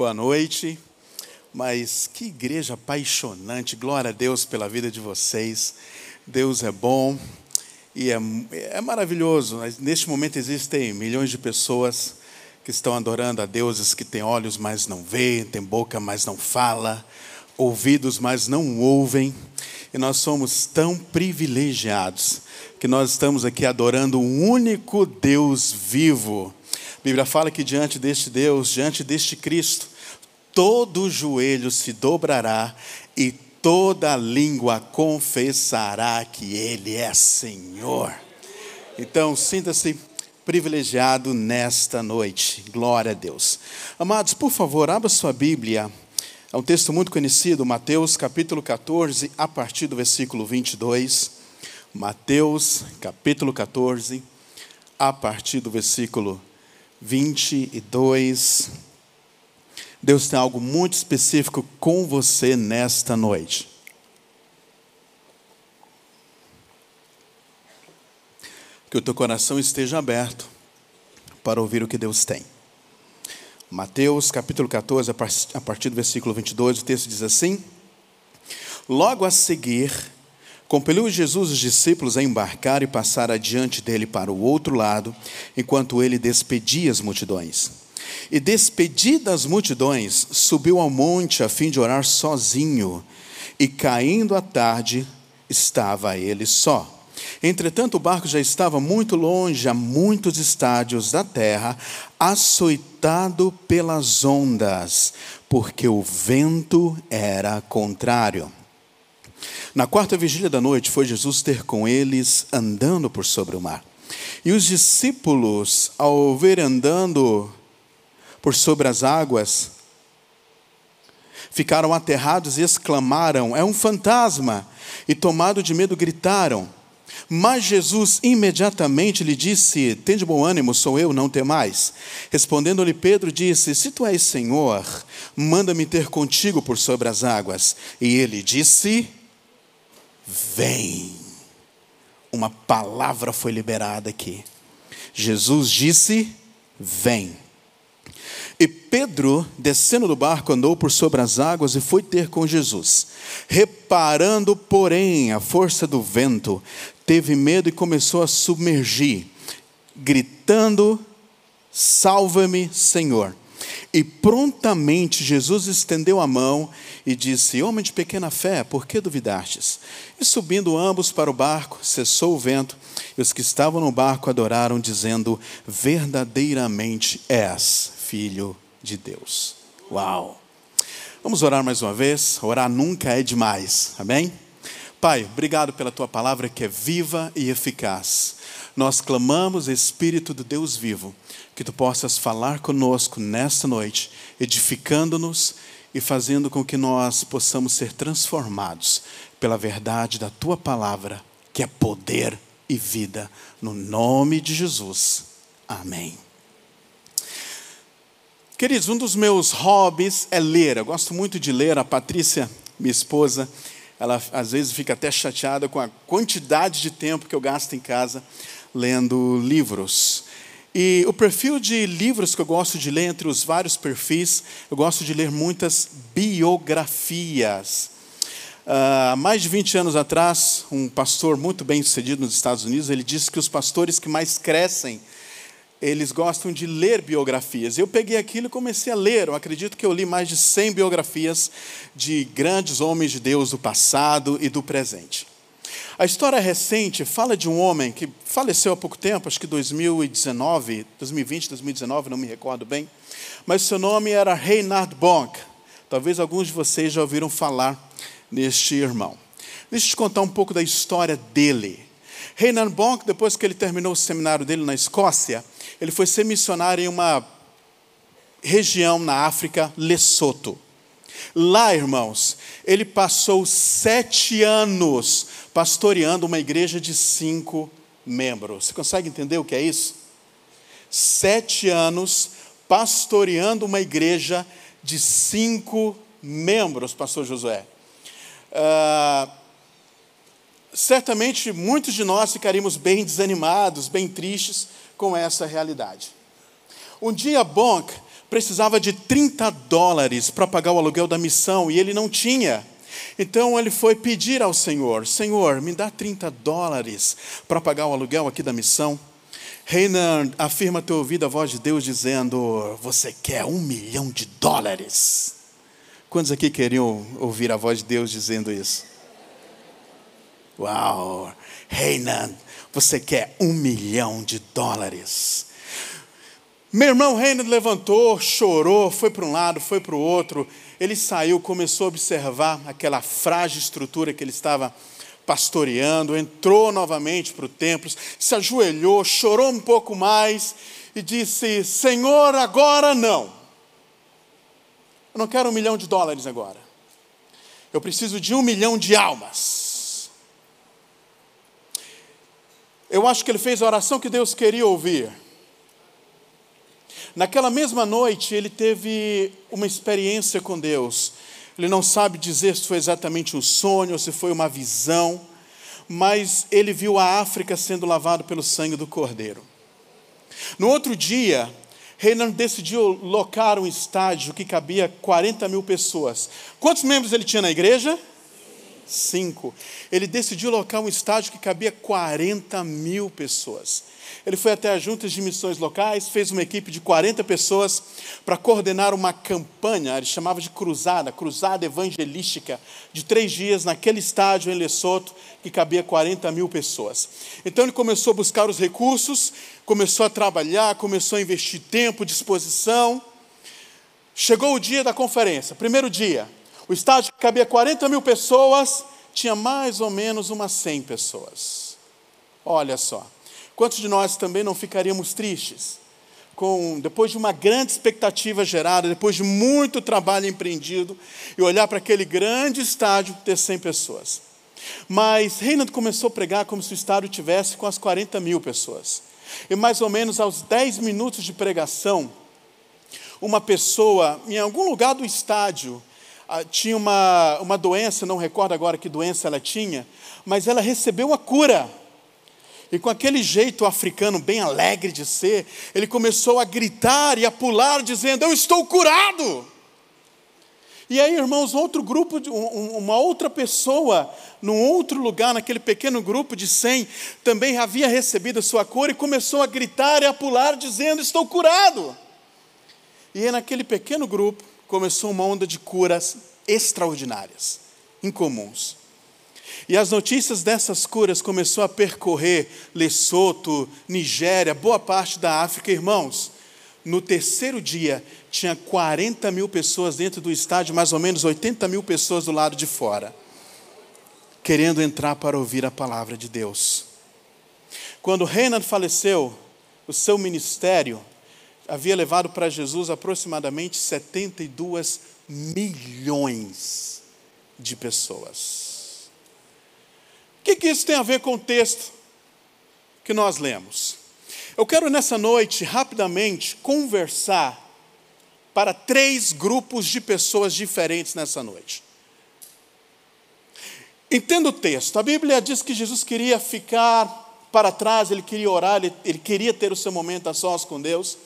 boa noite. Mas que igreja apaixonante, glória a Deus pela vida de vocês. Deus é bom e é, é maravilhoso. Neste momento existem milhões de pessoas que estão adorando a deuses que têm olhos, mas não veem, têm boca, mas não fala, ouvidos, mas não ouvem. E nós somos tão privilegiados que nós estamos aqui adorando o único Deus vivo. A Bíblia fala que diante deste Deus, diante deste Cristo, todo joelho se dobrará e toda língua confessará que Ele é Senhor. Então, sinta-se privilegiado nesta noite. Glória a Deus. Amados, por favor, abra sua Bíblia. É um texto muito conhecido, Mateus capítulo 14, a partir do versículo 22. Mateus capítulo 14, a partir do versículo 22. Deus tem algo muito específico com você nesta noite. Que o teu coração esteja aberto para ouvir o que Deus tem. Mateus capítulo 14, a partir do versículo 22, o texto diz assim: Logo a seguir, compeliu Jesus os discípulos a embarcar e passar adiante dele para o outro lado, enquanto ele despedia as multidões. E despedidas as multidões, subiu ao monte a fim de orar sozinho. E caindo a tarde, estava ele só. Entretanto, o barco já estava muito longe, a muitos estádios da terra, açoitado pelas ondas, porque o vento era contrário. Na quarta vigília da noite, foi Jesus ter com eles andando por sobre o mar. E os discípulos, ao ver andando por sobre as águas, ficaram aterrados e exclamaram: É um fantasma! E tomado de medo, gritaram. Mas Jesus imediatamente lhe disse: Tem de bom ânimo, sou eu, não temais. Respondendo-lhe Pedro, disse: Se tu és Senhor, manda-me ter contigo por sobre as águas. E ele disse: Vem. Uma palavra foi liberada aqui. Jesus disse: Vem. E Pedro, descendo do barco, andou por sobre as águas e foi ter com Jesus. Reparando, porém, a força do vento, teve medo e começou a submergir, gritando: Salva-me, Senhor. E prontamente Jesus estendeu a mão e disse: Homem de pequena fé, por que duvidastes? E subindo ambos para o barco, cessou o vento, e os que estavam no barco adoraram, dizendo: Verdadeiramente és Filho de Deus. Uau! Vamos orar mais uma vez. Orar nunca é demais, amém? Pai, obrigado pela tua palavra que é viva e eficaz. Nós clamamos, Espírito do Deus vivo, que tu possas falar conosco nesta noite, edificando-nos e fazendo com que nós possamos ser transformados pela verdade da tua palavra, que é poder e vida. No nome de Jesus. Amém. Queridos, um dos meus hobbies é ler. Eu gosto muito de ler. A Patrícia, minha esposa, ela às vezes fica até chateada com a quantidade de tempo que eu gasto em casa lendo livros. E o perfil de livros que eu gosto de ler, entre os vários perfis, eu gosto de ler muitas biografias. Há uh, mais de 20 anos atrás, um pastor muito bem sucedido nos Estados Unidos, ele disse que os pastores que mais crescem eles gostam de ler biografias. Eu peguei aquilo e comecei a ler. Eu acredito que eu li mais de 100 biografias de grandes homens de Deus do passado e do presente. A história recente fala de um homem que faleceu há pouco tempo, acho que 2019, 2020, 2019, não me recordo bem, mas seu nome era Reinhard Bonk. Talvez alguns de vocês já ouviram falar neste irmão. Deixa eu te contar um pouco da história dele. Reinhard Bonk, depois que ele terminou o seminário dele na Escócia, ele foi ser missionário em uma região na África, Lesoto. Lá, irmãos, ele passou sete anos pastoreando uma igreja de cinco membros. Você consegue entender o que é isso? Sete anos pastoreando uma igreja de cinco membros, pastor Josué. Uh, certamente muitos de nós ficaríamos bem desanimados, bem tristes com essa realidade. Um dia, Bonk precisava de 30 dólares para pagar o aluguel da missão e ele não tinha. Então ele foi pedir ao Senhor: Senhor, me dá 30 dólares para pagar o aluguel aqui da missão. Reinan afirma ter ouvido a voz de Deus dizendo: Você quer um milhão de dólares? Quantos aqui queriam ouvir a voz de Deus dizendo isso? Uau! Reinan, você quer um milhão de dólares? Meu irmão Reinan levantou, chorou, foi para um lado, foi para o outro. Ele saiu, começou a observar aquela frágil estrutura que ele estava pastoreando, entrou novamente para o templo, se ajoelhou, chorou um pouco mais e disse: Senhor, agora não. Eu não quero um milhão de dólares agora. Eu preciso de um milhão de almas. Eu acho que ele fez a oração que Deus queria ouvir. Naquela mesma noite, ele teve uma experiência com Deus. Ele não sabe dizer se foi exatamente um sonho ou se foi uma visão, mas ele viu a África sendo lavada pelo sangue do Cordeiro. No outro dia, Renan decidiu locar um estádio que cabia 40 mil pessoas. Quantos membros ele tinha na igreja? Cinco. Ele decidiu locar um estádio que cabia 40 mil pessoas. Ele foi até as juntas de missões locais, fez uma equipe de 40 pessoas para coordenar uma campanha, ele chamava de cruzada, cruzada evangelística, de três dias naquele estádio em Lesoto, que cabia 40 mil pessoas. Então ele começou a buscar os recursos, começou a trabalhar, começou a investir tempo, disposição. Chegou o dia da conferência, primeiro dia. O estádio que cabia 40 mil pessoas, tinha mais ou menos umas 100 pessoas. Olha só. Quantos de nós também não ficaríamos tristes? Com, depois de uma grande expectativa gerada, depois de muito trabalho empreendido, e olhar para aquele grande estádio ter 100 pessoas. Mas Reinaldo começou a pregar como se o estádio tivesse com as 40 mil pessoas. E mais ou menos aos 10 minutos de pregação, uma pessoa, em algum lugar do estádio, tinha uma, uma doença, não recordo agora que doença ela tinha, mas ela recebeu a cura. E com aquele jeito africano bem alegre de ser, ele começou a gritar e a pular, dizendo: Eu estou curado. E aí, irmãos, outro grupo, uma outra pessoa, num outro lugar, naquele pequeno grupo de 100, também havia recebido a sua cura e começou a gritar e a pular, dizendo: Estou curado. E aí, naquele pequeno grupo, começou uma onda de curas extraordinárias, incomuns. E as notícias dessas curas começou a percorrer Lesoto, Nigéria, boa parte da África, irmãos. No terceiro dia, tinha 40 mil pessoas dentro do estádio, mais ou menos 80 mil pessoas do lado de fora, querendo entrar para ouvir a palavra de Deus. Quando Renan faleceu, o seu ministério havia levado para Jesus aproximadamente 72 milhões de pessoas. O que, que isso tem a ver com o texto que nós lemos? Eu quero nessa noite, rapidamente, conversar para três grupos de pessoas diferentes nessa noite. Entenda o texto. A Bíblia diz que Jesus queria ficar para trás, ele queria orar, ele, ele queria ter o seu momento a sós com Deus.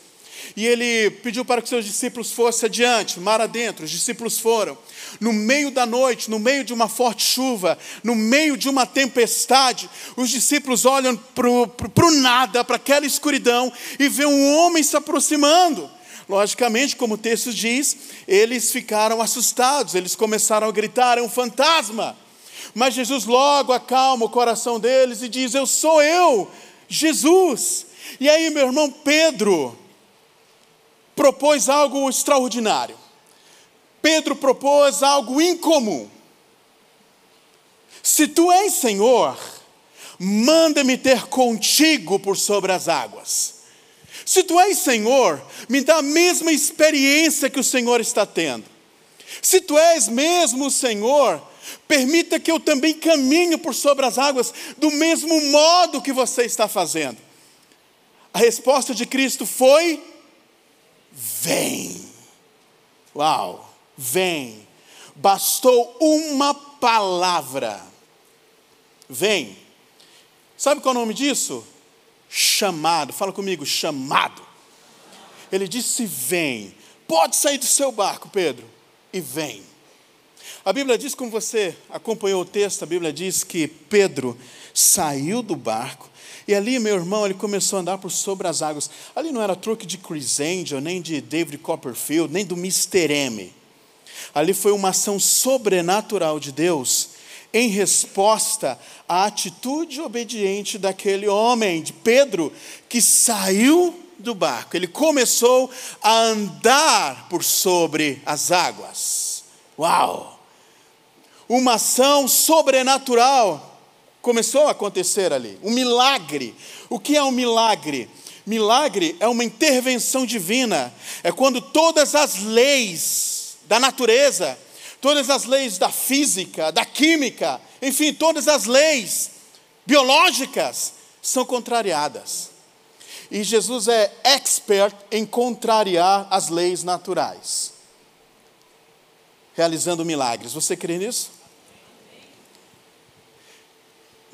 E ele pediu para que seus discípulos fossem adiante, mar adentro. Os discípulos foram. No meio da noite, no meio de uma forte chuva, no meio de uma tempestade, os discípulos olham para o nada, para aquela escuridão, e vê um homem se aproximando. Logicamente, como o texto diz, eles ficaram assustados, eles começaram a gritar: é um fantasma. Mas Jesus logo acalma o coração deles e diz: Eu sou eu, Jesus. E aí, meu irmão Pedro, propôs algo extraordinário. Pedro propôs algo incomum. Se tu és Senhor, manda-me ter contigo por sobre as águas. Se tu és Senhor, me dá a mesma experiência que o Senhor está tendo. Se tu és mesmo o Senhor, permita que eu também caminhe por sobre as águas do mesmo modo que você está fazendo. A resposta de Cristo foi Vem. Uau, vem. Bastou uma palavra. Vem. Sabe qual é o nome disso? Chamado. Fala comigo, chamado. Ele disse: Vem. pode sair do seu barco, Pedro, e vem. A Bíblia diz, como você acompanhou o texto, a Bíblia diz que Pedro saiu do barco e ali, meu irmão, ele começou a andar por sobre as águas. Ali não era truque de Chris Angel, nem de David Copperfield, nem do Mr. M. Ali foi uma ação sobrenatural de Deus em resposta à atitude obediente daquele homem, de Pedro, que saiu do barco. Ele começou a andar por sobre as águas. Uau! Uma ação sobrenatural começou a acontecer ali. Um milagre. O que é um milagre? Milagre é uma intervenção divina. É quando todas as leis da natureza, todas as leis da física, da química, enfim, todas as leis biológicas são contrariadas. E Jesus é expert em contrariar as leis naturais, realizando milagres. Você crê nisso?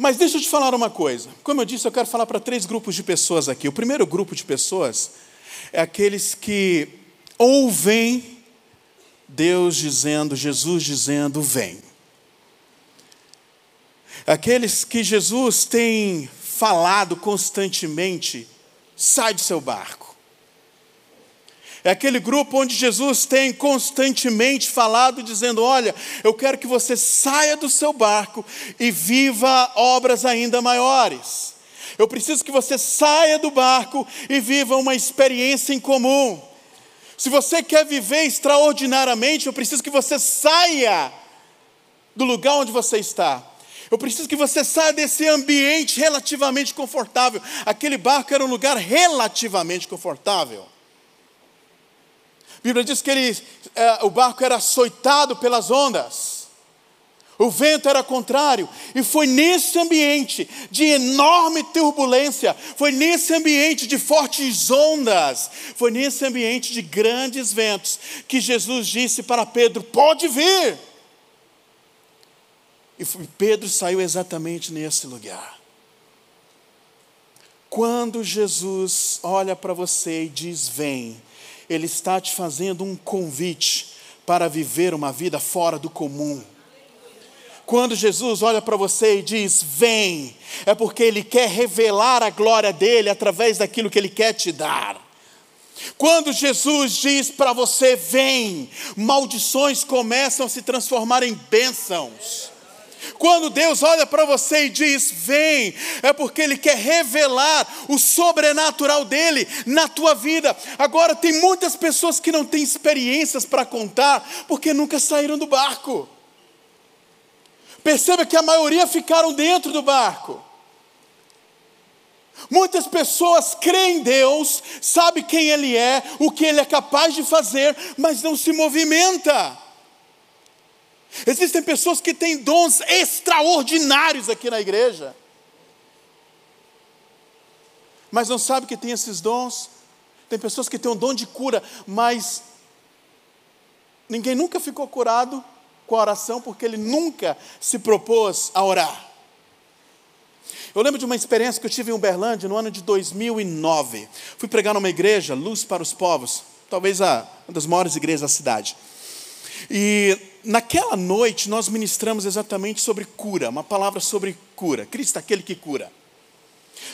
Mas deixa eu te falar uma coisa. Como eu disse, eu quero falar para três grupos de pessoas aqui. O primeiro grupo de pessoas é aqueles que ouvem Deus dizendo, Jesus dizendo, vem. Aqueles que Jesus tem falado constantemente, sai do seu barco. É aquele grupo onde Jesus tem constantemente falado, dizendo: Olha, eu quero que você saia do seu barco e viva obras ainda maiores. Eu preciso que você saia do barco e viva uma experiência em comum. Se você quer viver extraordinariamente, eu preciso que você saia do lugar onde você está. Eu preciso que você saia desse ambiente relativamente confortável. Aquele barco era um lugar relativamente confortável. A Bíblia diz que ele, é, o barco era açoitado pelas ondas. O vento era contrário, e foi nesse ambiente de enorme turbulência, foi nesse ambiente de fortes ondas, foi nesse ambiente de grandes ventos que Jesus disse para Pedro: Pode vir. E Pedro saiu exatamente nesse lugar. Quando Jesus olha para você e diz: Vem, ele está te fazendo um convite para viver uma vida fora do comum. Quando Jesus olha para você e diz: Vem, é porque Ele quer revelar a glória dele através daquilo que Ele quer te dar. Quando Jesus diz para você: Vem, maldições começam a se transformar em bênçãos. Quando Deus olha para você e diz: Vem, é porque Ele quer revelar o sobrenatural dele na tua vida. Agora, tem muitas pessoas que não têm experiências para contar porque nunca saíram do barco. Perceba que a maioria ficaram dentro do barco. Muitas pessoas creem em Deus, sabe quem Ele é, o que Ele é capaz de fazer, mas não se movimenta. Existem pessoas que têm dons extraordinários aqui na igreja, mas não sabem que tem esses dons. Tem pessoas que têm um dom de cura, mas ninguém nunca ficou curado com a oração porque ele nunca se propôs a orar. Eu lembro de uma experiência que eu tive em Uberlândia no ano de 2009. Fui pregar numa igreja, Luz para os Povos, talvez a, uma das maiores igrejas da cidade. E naquela noite nós ministramos exatamente sobre cura, uma palavra sobre cura. Cristo é aquele que cura.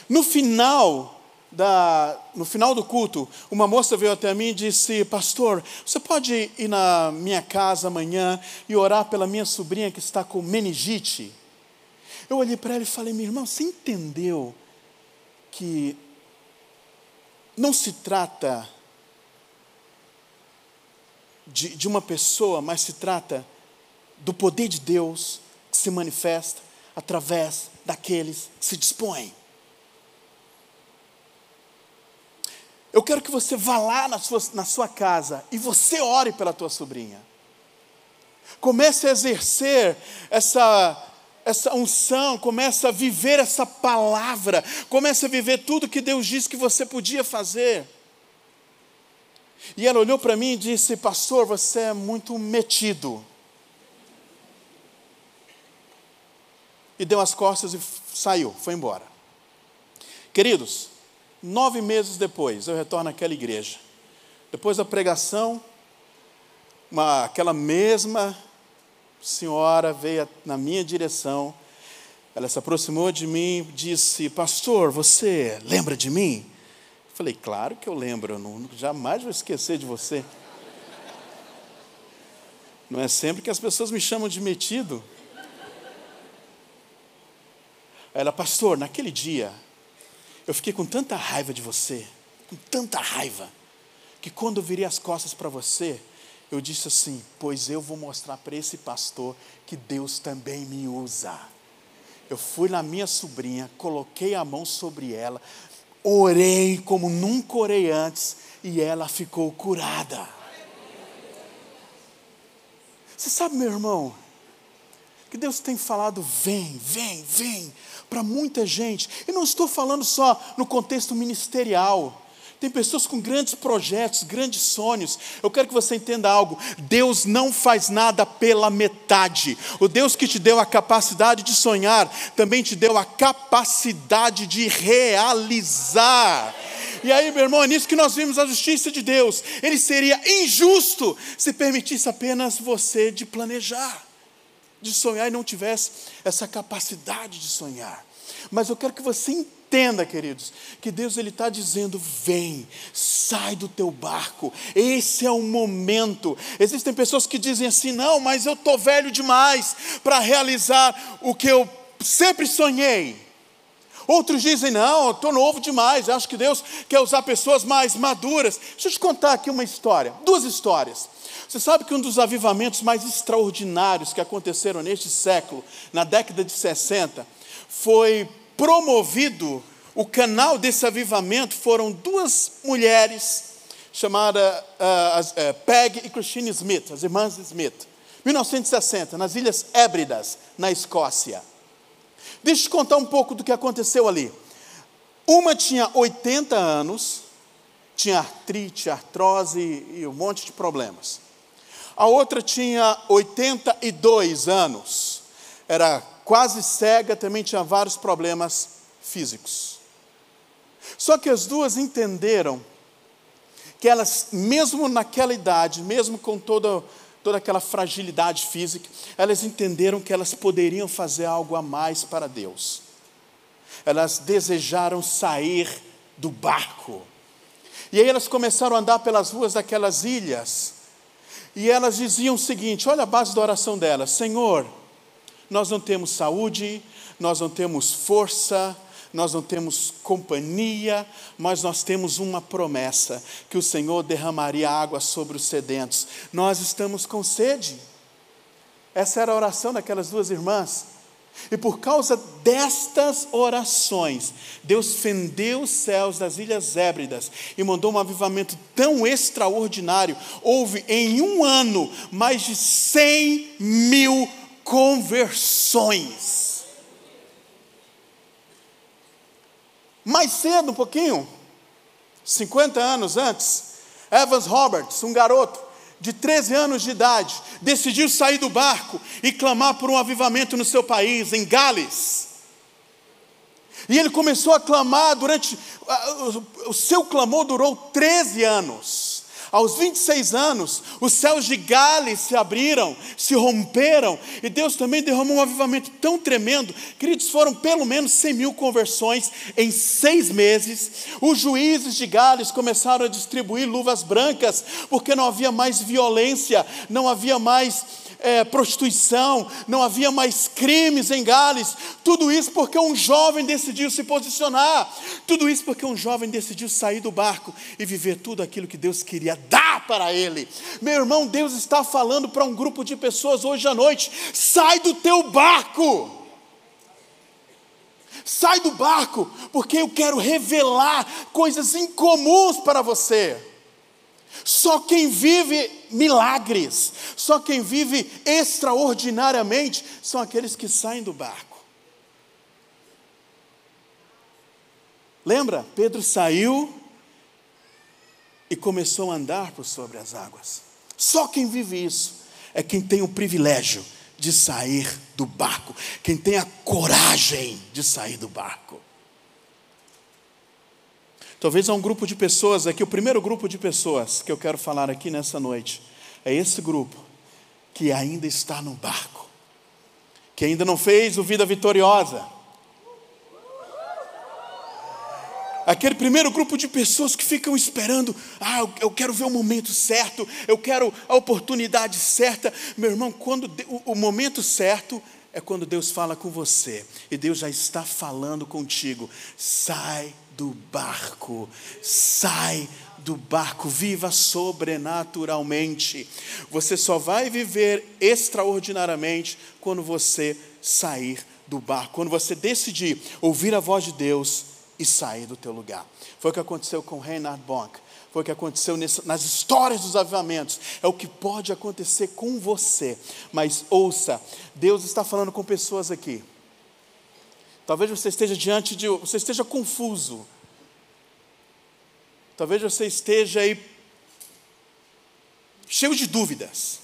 No final da, no final do culto, uma moça veio até mim e disse: Pastor, você pode ir na minha casa amanhã e orar pela minha sobrinha que está com meningite? Eu olhei para ela e falei: Minha irmã, você entendeu que não se trata de, de uma pessoa, mas se trata do poder de Deus que se manifesta através daqueles que se dispõem. Eu quero que você vá lá na sua, na sua casa e você ore pela tua sobrinha. Comece a exercer essa, essa unção, comece a viver essa palavra, comece a viver tudo que Deus disse que você podia fazer. E ela olhou para mim e disse: Pastor, você é muito metido. E deu as costas e saiu, foi embora. Queridos, nove meses depois eu retorno àquela igreja. Depois da pregação, uma, aquela mesma senhora veio na minha direção. Ela se aproximou de mim e disse: Pastor, você lembra de mim? Falei: Claro que eu lembro, eu não, jamais vou esquecer de você. Não é sempre que as pessoas me chamam de metido. Ela, pastor, naquele dia, eu fiquei com tanta raiva de você, com tanta raiva, que quando eu virei as costas para você, eu disse assim: Pois eu vou mostrar para esse pastor que Deus também me usa. Eu fui na minha sobrinha, coloquei a mão sobre ela, orei como nunca orei antes, e ela ficou curada. Você sabe, meu irmão, que Deus tem falado: vem, vem, vem, para muita gente. E não estou falando só no contexto ministerial. Tem pessoas com grandes projetos, grandes sonhos. Eu quero que você entenda algo: Deus não faz nada pela metade. O Deus que te deu a capacidade de sonhar, também te deu a capacidade de realizar. E aí, meu irmão, é nisso que nós vimos a justiça de Deus. Ele seria injusto se permitisse apenas você de planejar, de sonhar e não tivesse essa capacidade de sonhar. Mas eu quero que você entenda, queridos, que Deus ele está dizendo: vem, sai do teu barco. Esse é o momento. Existem pessoas que dizem assim: não, mas eu estou velho demais para realizar o que eu sempre sonhei. Outros dizem: não, eu estou novo demais. acho que Deus quer usar pessoas mais maduras. Deixa eu te contar aqui uma história, duas histórias. Você sabe que um dos avivamentos mais extraordinários que aconteceram neste século, na década de 60, foi promovido, o canal desse avivamento foram duas mulheres, chamadas uh, uh, Peg e Christine Smith, as irmãs Smith, 1960, nas Ilhas Hébridas, na Escócia. Deixa eu te contar um pouco do que aconteceu ali. Uma tinha 80 anos, tinha artrite, artrose e um monte de problemas. A outra tinha 82 anos, era quase cega, também tinha vários problemas físicos. Só que as duas entenderam que elas, mesmo naquela idade, mesmo com toda, toda aquela fragilidade física, elas entenderam que elas poderiam fazer algo a mais para Deus. Elas desejaram sair do barco. E aí elas começaram a andar pelas ruas daquelas ilhas. E elas diziam o seguinte: olha a base da oração delas: Senhor, nós não temos saúde, nós não temos força, nós não temos companhia, mas nós temos uma promessa: que o Senhor derramaria água sobre os sedentos. Nós estamos com sede. Essa era a oração daquelas duas irmãs. E por causa destas orações, Deus fendeu os céus das Ilhas Hébridas e mandou um avivamento tão extraordinário. Houve em um ano mais de 100 mil conversões. Mais cedo, um pouquinho, 50 anos antes, Evans Roberts, um garoto de 13 anos de idade, decidiu sair do barco e clamar por um avivamento no seu país, em Gales. E ele começou a clamar durante. O seu clamor durou 13 anos. Aos 26 anos, os céus de Gales se abriram, se romperam, e Deus também derramou um avivamento tão tremendo. Queridos, foram pelo menos 100 mil conversões em seis meses. Os juízes de Gales começaram a distribuir luvas brancas, porque não havia mais violência, não havia mais é, prostituição, não havia mais crimes em Gales. Tudo isso porque um jovem decidiu se posicionar. Tudo isso porque um jovem decidiu sair do barco e viver tudo aquilo que Deus queria dar para ele. Meu irmão, Deus está falando para um grupo de pessoas hoje à noite: sai do teu barco. Sai do barco, porque eu quero revelar coisas incomuns para você. Só quem vive milagres, só quem vive extraordinariamente são aqueles que saem do barco. Lembra? Pedro saiu e começou a andar por sobre as águas. Só quem vive isso é quem tem o privilégio de sair do barco, quem tem a coragem de sair do barco. Talvez há um grupo de pessoas aqui, o primeiro grupo de pessoas que eu quero falar aqui nessa noite, é esse grupo que ainda está no barco, que ainda não fez o vida vitoriosa. Aquele primeiro grupo de pessoas que ficam esperando, ah, eu quero ver o momento certo, eu quero a oportunidade certa. Meu irmão, quando o momento certo é quando Deus fala com você, e Deus já está falando contigo. Sai do barco, sai do barco, viva sobrenaturalmente. Você só vai viver extraordinariamente quando você sair do barco, quando você decidir ouvir a voz de Deus e sair do teu lugar. Foi o que aconteceu com Reinhard Bonk. Foi o que aconteceu nas histórias dos avivamentos. É o que pode acontecer com você. Mas ouça, Deus está falando com pessoas aqui. Talvez você esteja diante de, você esteja confuso. Talvez você esteja aí cheio de dúvidas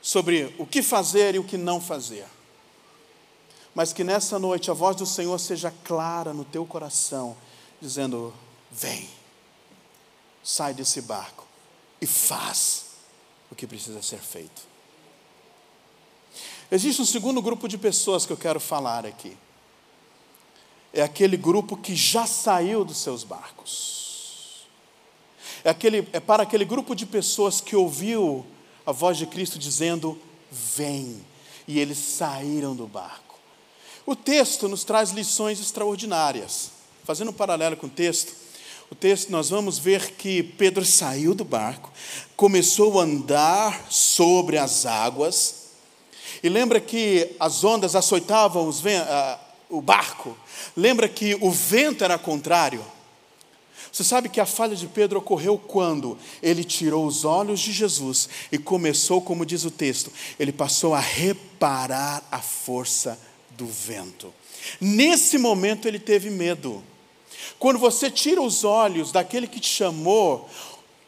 sobre o que fazer e o que não fazer. Mas que nessa noite a voz do Senhor seja clara no teu coração, dizendo: Vem, sai desse barco e faz o que precisa ser feito. Existe um segundo grupo de pessoas que eu quero falar aqui. É aquele grupo que já saiu dos seus barcos é, aquele, é para aquele grupo de pessoas que ouviu a voz de Cristo dizendo: Vem, e eles saíram do barco. O texto nos traz lições extraordinárias. Fazendo um paralelo com o texto, o texto nós vamos ver que Pedro saiu do barco, começou a andar sobre as águas, e lembra que as ondas açoitavam os, o barco, lembra que o vento era contrário. Você sabe que a falha de Pedro ocorreu quando ele tirou os olhos de Jesus e começou, como diz o texto, ele passou a reparar a força do vento. Nesse momento ele teve medo. Quando você tira os olhos daquele que te chamou,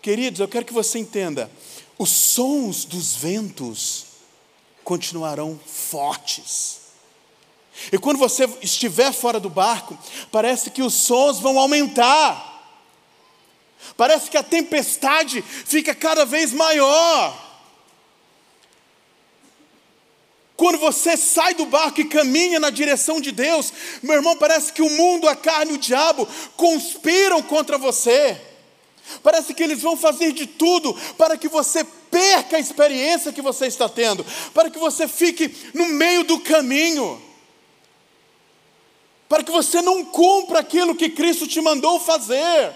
queridos, eu quero que você entenda, os sons dos ventos continuarão fortes. E quando você estiver fora do barco, parece que os sons vão aumentar. Parece que a tempestade fica cada vez maior. Quando você sai do barco e caminha na direção de Deus, meu irmão, parece que o mundo, a carne e o diabo conspiram contra você. Parece que eles vão fazer de tudo para que você perca a experiência que você está tendo, para que você fique no meio do caminho, para que você não cumpra aquilo que Cristo te mandou fazer.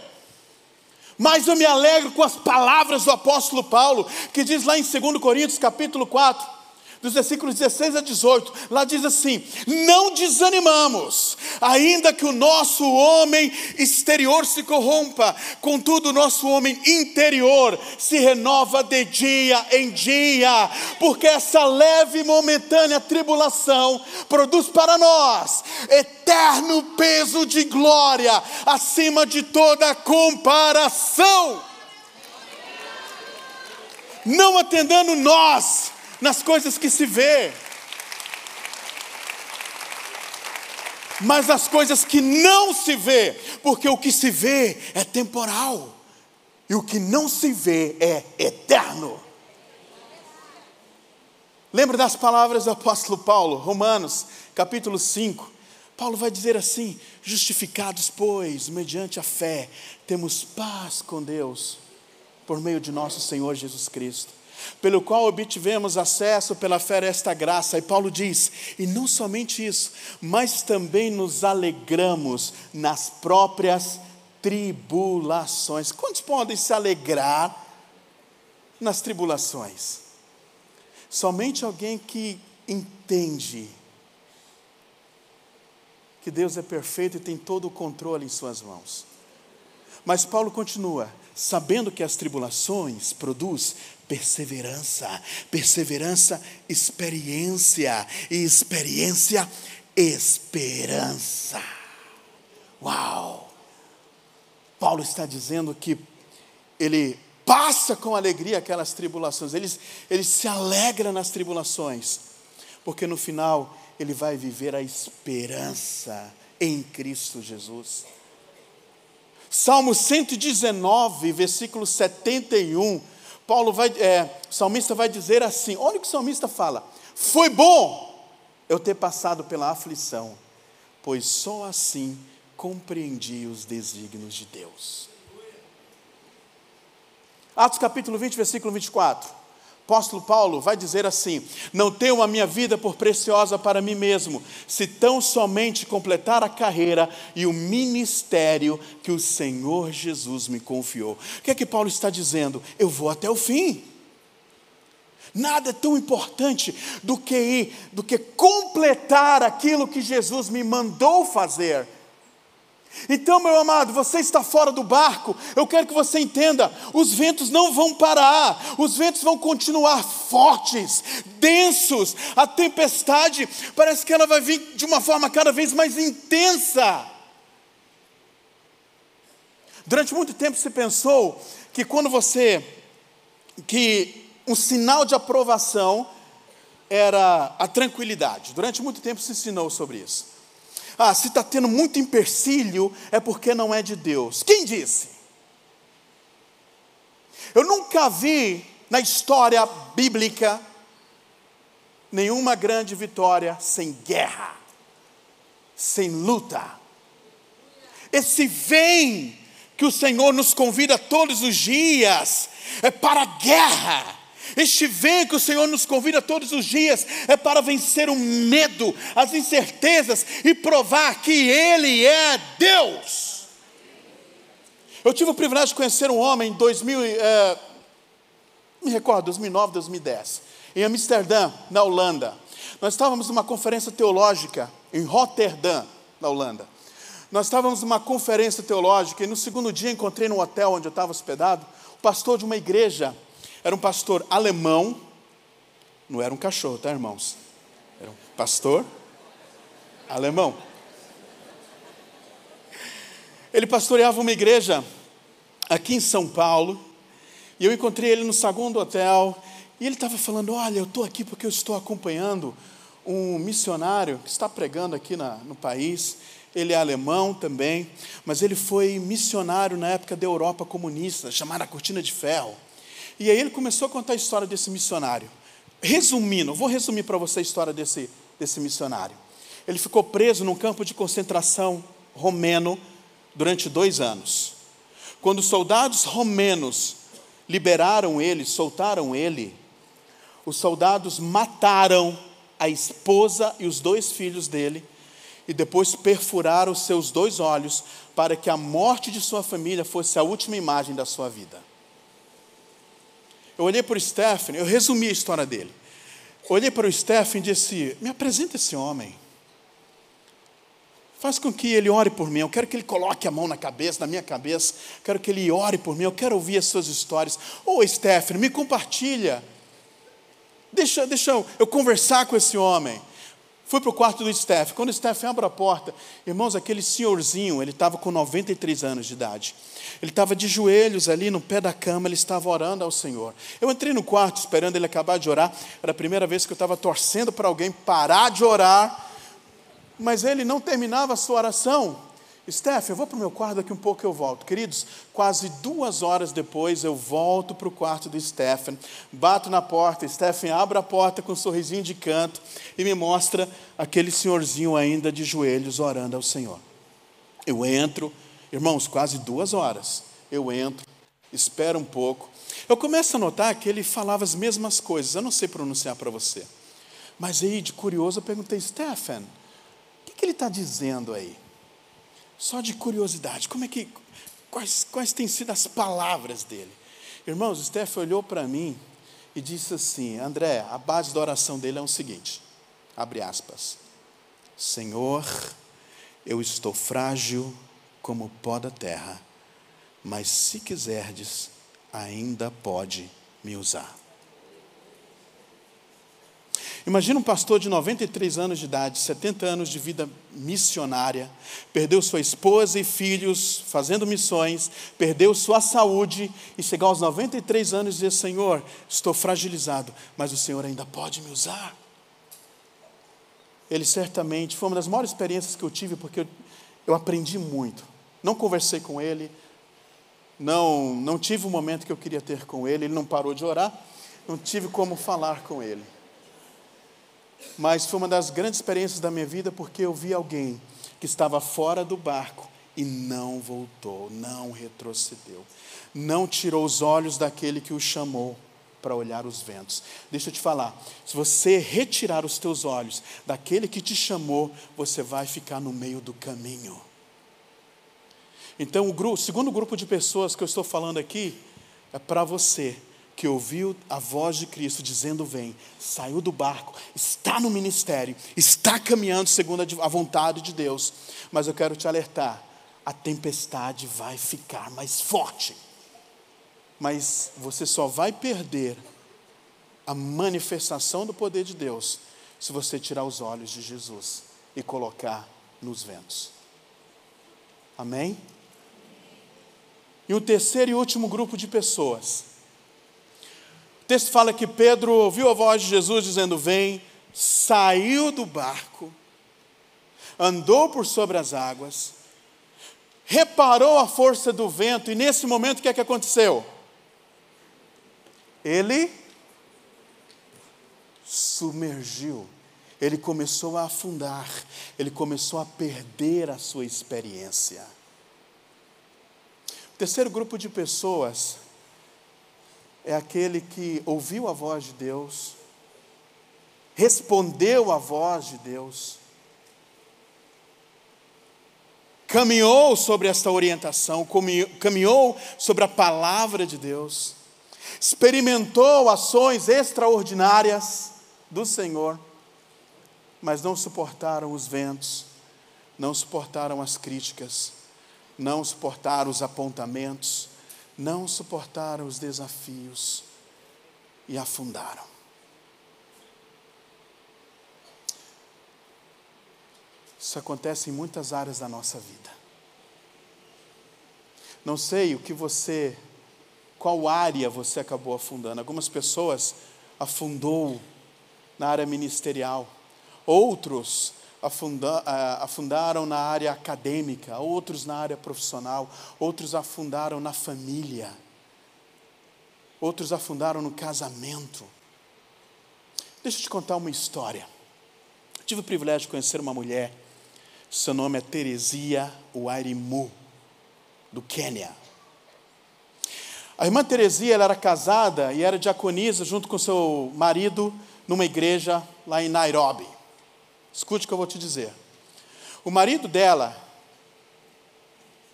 Mas eu me alegro com as palavras do apóstolo Paulo, que diz lá em 2 Coríntios, capítulo 4, dos versículos 16 a 18, lá diz assim: Não desanimamos, ainda que o nosso homem exterior se corrompa, contudo, o nosso homem interior se renova de dia em dia, porque essa leve e momentânea tribulação produz para nós eterno peso de glória, acima de toda comparação. Não atendendo nós, nas coisas que se vê, mas as coisas que não se vê, porque o que se vê é temporal e o que não se vê é eterno. Lembra das palavras do apóstolo Paulo, Romanos, capítulo 5. Paulo vai dizer assim: justificados, pois, mediante a fé, temos paz com Deus, por meio de nosso Senhor Jesus Cristo pelo qual obtivemos acesso pela fé a esta graça. E Paulo diz: e não somente isso, mas também nos alegramos nas próprias tribulações. Quantos podem se alegrar nas tribulações? Somente alguém que entende que Deus é perfeito e tem todo o controle em Suas mãos. Mas Paulo continua: sabendo que as tribulações produz perseverança, perseverança, experiência, e experiência, esperança. Uau! Paulo está dizendo que ele passa com alegria aquelas tribulações, ele, ele se alegra nas tribulações, porque no final ele vai viver a esperança em Cristo Jesus. Salmo 119, versículo 71, Paulo vai, é, o salmista vai dizer assim: olha o que o salmista fala. Foi bom eu ter passado pela aflição, pois só assim compreendi os desígnios de Deus. Atos capítulo 20, versículo 24. Apóstolo Paulo vai dizer assim: Não tenho a minha vida por preciosa para mim mesmo, se tão somente completar a carreira e o ministério que o Senhor Jesus me confiou. O que é que Paulo está dizendo? Eu vou até o fim. Nada é tão importante do que ir, do que completar aquilo que Jesus me mandou fazer. Então, meu amado, você está fora do barco, eu quero que você entenda: os ventos não vão parar, os ventos vão continuar fortes, densos, a tempestade parece que ela vai vir de uma forma cada vez mais intensa. Durante muito tempo se pensou que quando você, que um sinal de aprovação era a tranquilidade. Durante muito tempo se ensinou sobre isso. Ah, se está tendo muito empecilho, é porque não é de Deus. Quem disse? Eu nunca vi na história bíblica nenhuma grande vitória sem guerra, sem luta. Esse vem que o Senhor nos convida todos os dias é para a guerra. Este vem que o Senhor nos convida todos os dias é para vencer o medo, as incertezas e provar que Ele é Deus. Eu tive o privilégio de conhecer um homem em 2000, é, me recordo, 2009, 2010, em Amsterdã, na Holanda. Nós estávamos numa conferência teológica em Rotterdam, na Holanda. Nós estávamos numa conferência teológica e no segundo dia encontrei no hotel onde eu estava hospedado o pastor de uma igreja era um pastor alemão, não era um cachorro, tá, irmãos? Era um pastor alemão. Ele pastoreava uma igreja aqui em São Paulo, e eu encontrei ele no saguão do hotel, e ele estava falando: Olha, eu estou aqui porque eu estou acompanhando um missionário que está pregando aqui na, no país. Ele é alemão também, mas ele foi missionário na época da Europa comunista, chamada Cortina de Ferro. E aí ele começou a contar a história desse missionário. Resumindo, vou resumir para você a história desse, desse missionário. Ele ficou preso num campo de concentração romeno durante dois anos. Quando os soldados romenos liberaram ele, soltaram ele, os soldados mataram a esposa e os dois filhos dele e depois perfuraram seus dois olhos para que a morte de sua família fosse a última imagem da sua vida. Eu olhei para o Stephen, eu resumi a história dele. Olhei para o Stephen e disse: Me apresenta esse homem. Faz com que ele ore por mim. Eu quero que ele coloque a mão na cabeça, na minha cabeça. Quero que ele ore por mim. Eu quero ouvir as suas histórias. Ô oh, Stephen, me compartilha. Deixa, deixa eu, eu conversar com esse homem. Fui para o quarto do Steph. Quando o Steph abre a porta, irmãos, aquele senhorzinho, ele estava com 93 anos de idade. Ele estava de joelhos ali no pé da cama, ele estava orando ao Senhor. Eu entrei no quarto esperando ele acabar de orar. Era a primeira vez que eu estava torcendo para alguém parar de orar. Mas ele não terminava a sua oração. Steph, eu vou para o meu quarto, daqui um pouco eu volto. Queridos, quase duas horas depois eu volto para o quarto do Stephen, bato na porta, Stephen abre a porta com um sorrisinho de canto e me mostra aquele senhorzinho ainda de joelhos orando ao Senhor. Eu entro, irmãos, quase duas horas. Eu entro, espero um pouco. Eu começo a notar que ele falava as mesmas coisas, eu não sei pronunciar para você. Mas aí, de curioso, eu perguntei, Stephen, o que, que ele está dizendo aí? Só de curiosidade, como é que quais, quais têm sido as palavras dele? Irmãos, Steph olhou para mim e disse assim: André, a base da oração dele é o seguinte: abre aspas. Senhor, eu estou frágil como o pó da terra, mas se quiserdes, ainda pode me usar. Imagina um pastor de 93 anos de idade, 70 anos de vida missionária, perdeu sua esposa e filhos fazendo missões, perdeu sua saúde e chegar aos 93 anos e dizer: Senhor, estou fragilizado, mas o Senhor ainda pode me usar. Ele certamente foi uma das maiores experiências que eu tive, porque eu, eu aprendi muito. Não conversei com ele, não, não tive o momento que eu queria ter com ele, ele não parou de orar, não tive como falar com ele. Mas foi uma das grandes experiências da minha vida porque eu vi alguém que estava fora do barco e não voltou, não retrocedeu, não tirou os olhos daquele que o chamou para olhar os ventos. Deixa eu te falar, se você retirar os teus olhos daquele que te chamou, você vai ficar no meio do caminho. Então, o, grupo, o segundo grupo de pessoas que eu estou falando aqui é para você que ouviu a voz de Cristo dizendo: Vem, saiu do barco, está no ministério, está caminhando segundo a vontade de Deus. Mas eu quero te alertar: a tempestade vai ficar mais forte. Mas você só vai perder a manifestação do poder de Deus se você tirar os olhos de Jesus e colocar nos ventos. Amém? E o terceiro e último grupo de pessoas. O texto fala que Pedro ouviu a voz de Jesus dizendo: Vem, saiu do barco, andou por sobre as águas, reparou a força do vento, e nesse momento o que é que aconteceu? Ele submergiu, ele começou a afundar, ele começou a perder a sua experiência. O terceiro grupo de pessoas é aquele que ouviu a voz de Deus, respondeu à voz de Deus, caminhou sobre esta orientação, caminhou sobre a palavra de Deus, experimentou ações extraordinárias do Senhor, mas não suportaram os ventos, não suportaram as críticas, não suportaram os apontamentos, não suportaram os desafios e afundaram. Isso acontece em muitas áreas da nossa vida. Não sei o que você, qual área você acabou afundando. Algumas pessoas afundou na área ministerial, outros afunda, afundaram na área acadêmica, outros na área profissional, outros afundaram na família, outros afundaram no casamento. Deixa eu te contar uma história. tive o privilégio de conhecer uma mulher, seu nome é Teresia Wairimu, do Quênia. A irmã Teresia ela era casada e era diaconisa junto com seu marido numa igreja lá em Nairobi. Escute o que eu vou te dizer. O marido dela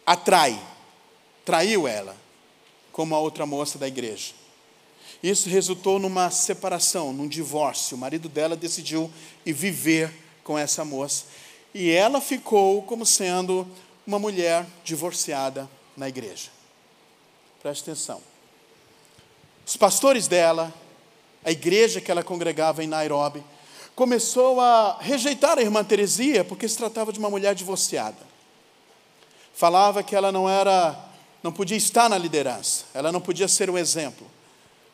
atrai, traiu ela, como a outra moça da igreja. Isso resultou numa separação, num divórcio. O marido dela decidiu ir viver com essa moça. E ela ficou como sendo uma mulher divorciada na igreja. Preste atenção. Os pastores dela, a igreja que ela congregava em Nairobi, começou a rejeitar a irmã Teresia porque se tratava de uma mulher divorciada. Falava que ela não era, não podia estar na liderança, ela não podia ser um exemplo,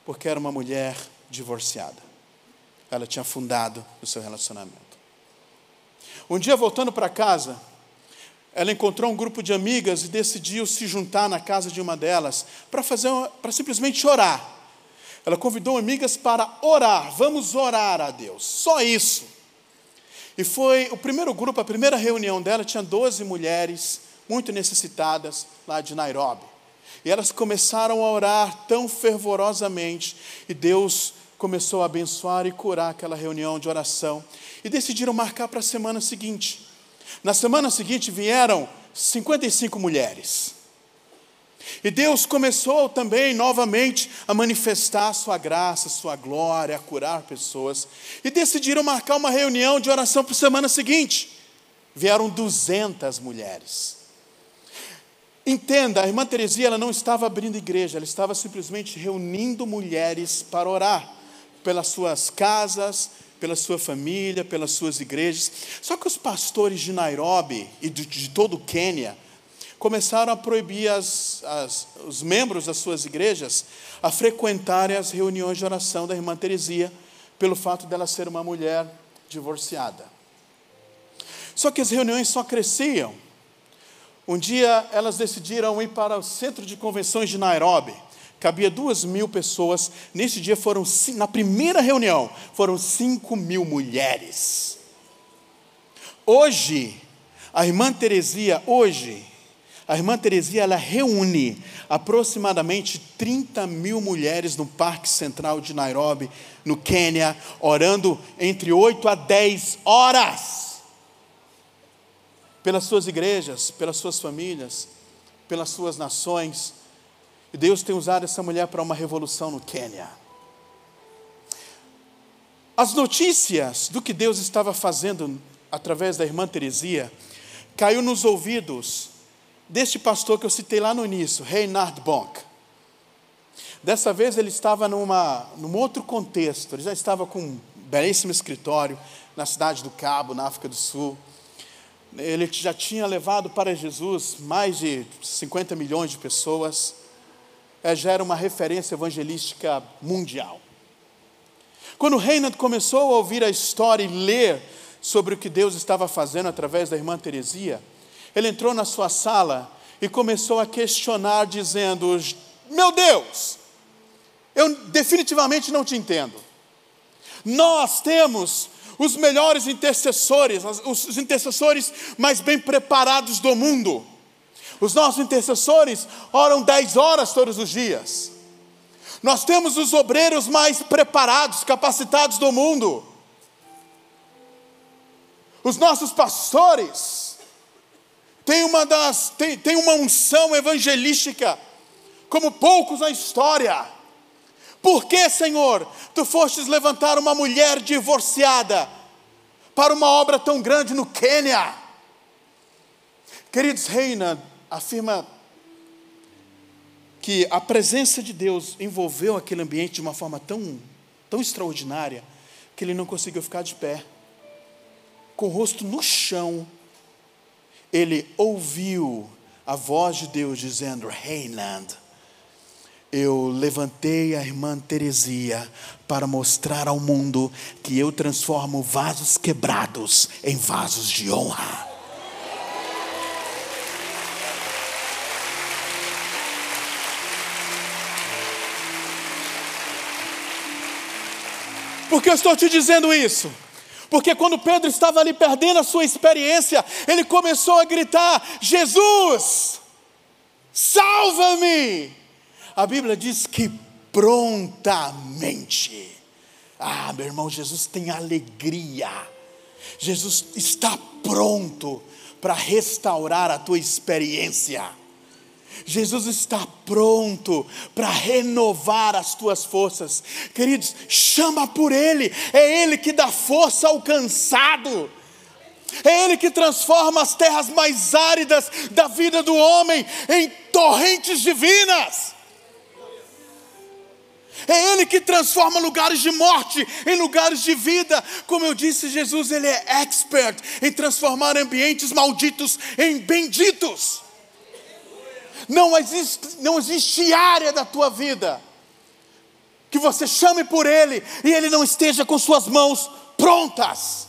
porque era uma mulher divorciada. Ela tinha fundado o seu relacionamento. Um dia voltando para casa, ela encontrou um grupo de amigas e decidiu se juntar na casa de uma delas para fazer para simplesmente chorar ela convidou amigas para orar. Vamos orar a Deus. Só isso. E foi o primeiro grupo, a primeira reunião dela tinha 12 mulheres muito necessitadas lá de Nairobi. E elas começaram a orar tão fervorosamente e Deus começou a abençoar e curar aquela reunião de oração. E decidiram marcar para a semana seguinte. Na semana seguinte vieram 55 mulheres. E Deus começou também novamente a manifestar sua graça, sua glória, a curar pessoas. E decidiram marcar uma reunião de oração para a semana seguinte. Vieram 200 mulheres. Entenda, a irmã Teresia ela não estava abrindo igreja, ela estava simplesmente reunindo mulheres para orar pelas suas casas, pela sua família, pelas suas igrejas. Só que os pastores de Nairobi e de, de todo o Quênia, começaram a proibir as, as, os membros das suas igrejas a frequentarem as reuniões de oração da irmã Teresia, pelo fato dela ser uma mulher divorciada. Só que as reuniões só cresciam. Um dia elas decidiram ir para o centro de convenções de Nairobi. Cabia duas mil pessoas. Nesse dia foram, na primeira reunião, foram cinco mil mulheres. Hoje, a irmã Teresia, hoje, a irmã Teresia, ela reúne aproximadamente 30 mil mulheres no Parque Central de Nairobi, no Quênia, orando entre 8 a 10 horas pelas suas igrejas, pelas suas famílias, pelas suas nações. E Deus tem usado essa mulher para uma revolução no Quênia. As notícias do que Deus estava fazendo através da irmã Teresia caiu nos ouvidos deste pastor que eu citei lá no início, Reinhard Bonk. Dessa vez ele estava numa, num outro contexto, ele já estava com um belíssimo escritório na cidade do Cabo, na África do Sul ele já tinha levado para Jesus mais de 50 milhões de pessoas, é, já era uma referência evangelística mundial. Quando Reinhard começou a ouvir a história e ler sobre o que Deus estava fazendo através da irmã Teresia, ele entrou na sua sala e começou a questionar, dizendo: Meu Deus, eu definitivamente não te entendo. Nós temos os melhores intercessores, os intercessores mais bem preparados do mundo. Os nossos intercessores oram 10 horas todos os dias. Nós temos os obreiros mais preparados, capacitados do mundo. Os nossos pastores têm uma, das, têm, têm uma unção evangelística como poucos na história. Por que, Senhor, tu fostes levantar uma mulher divorciada para uma obra tão grande no Quênia? Queridos, Reina afirma que a presença de Deus envolveu aquele ambiente de uma forma tão, tão extraordinária que ele não conseguiu ficar de pé. Com o rosto no chão, ele ouviu a voz de Deus dizendo: Reinand eu levantei a irmã Teresia para mostrar ao mundo que eu transformo vasos quebrados em vasos de honra. Por que eu estou te dizendo isso? Porque quando Pedro estava ali perdendo a sua experiência, ele começou a gritar: Jesus, salva-me! A Bíblia diz que prontamente. Ah, meu irmão, Jesus tem alegria. Jesus está pronto para restaurar a tua experiência. Jesus está pronto para renovar as tuas forças. Queridos, chama por Ele, é Ele que dá força ao cansado. É Ele que transforma as terras mais áridas da vida do homem em torrentes divinas. É Ele que transforma lugares de morte em lugares de vida. Como eu disse, Jesus, Ele é expert em transformar ambientes malditos em benditos. Não existe, não existe área da tua vida que você chame por Ele e Ele não esteja com suas mãos prontas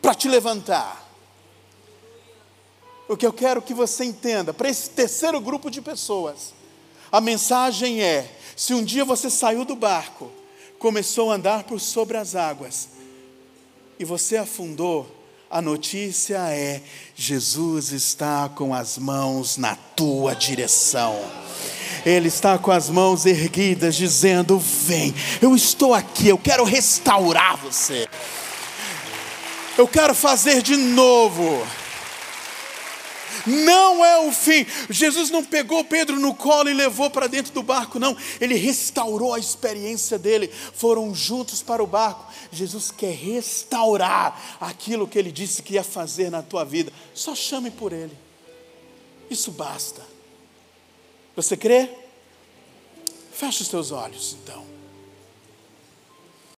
para te levantar. O que eu quero que você entenda, para esse terceiro grupo de pessoas, a mensagem é: se um dia você saiu do barco, começou a andar por sobre as águas e você afundou, a notícia é: Jesus está com as mãos na tua direção. Ele está com as mãos erguidas, dizendo: Vem, eu estou aqui, eu quero restaurar você, eu quero fazer de novo não é o fim. Jesus não pegou Pedro no colo e levou para dentro do barco, não. Ele restaurou a experiência dele. Foram juntos para o barco. Jesus quer restaurar aquilo que ele disse que ia fazer na tua vida. Só chame por ele. Isso basta. Você crê? Feche os teus olhos, então.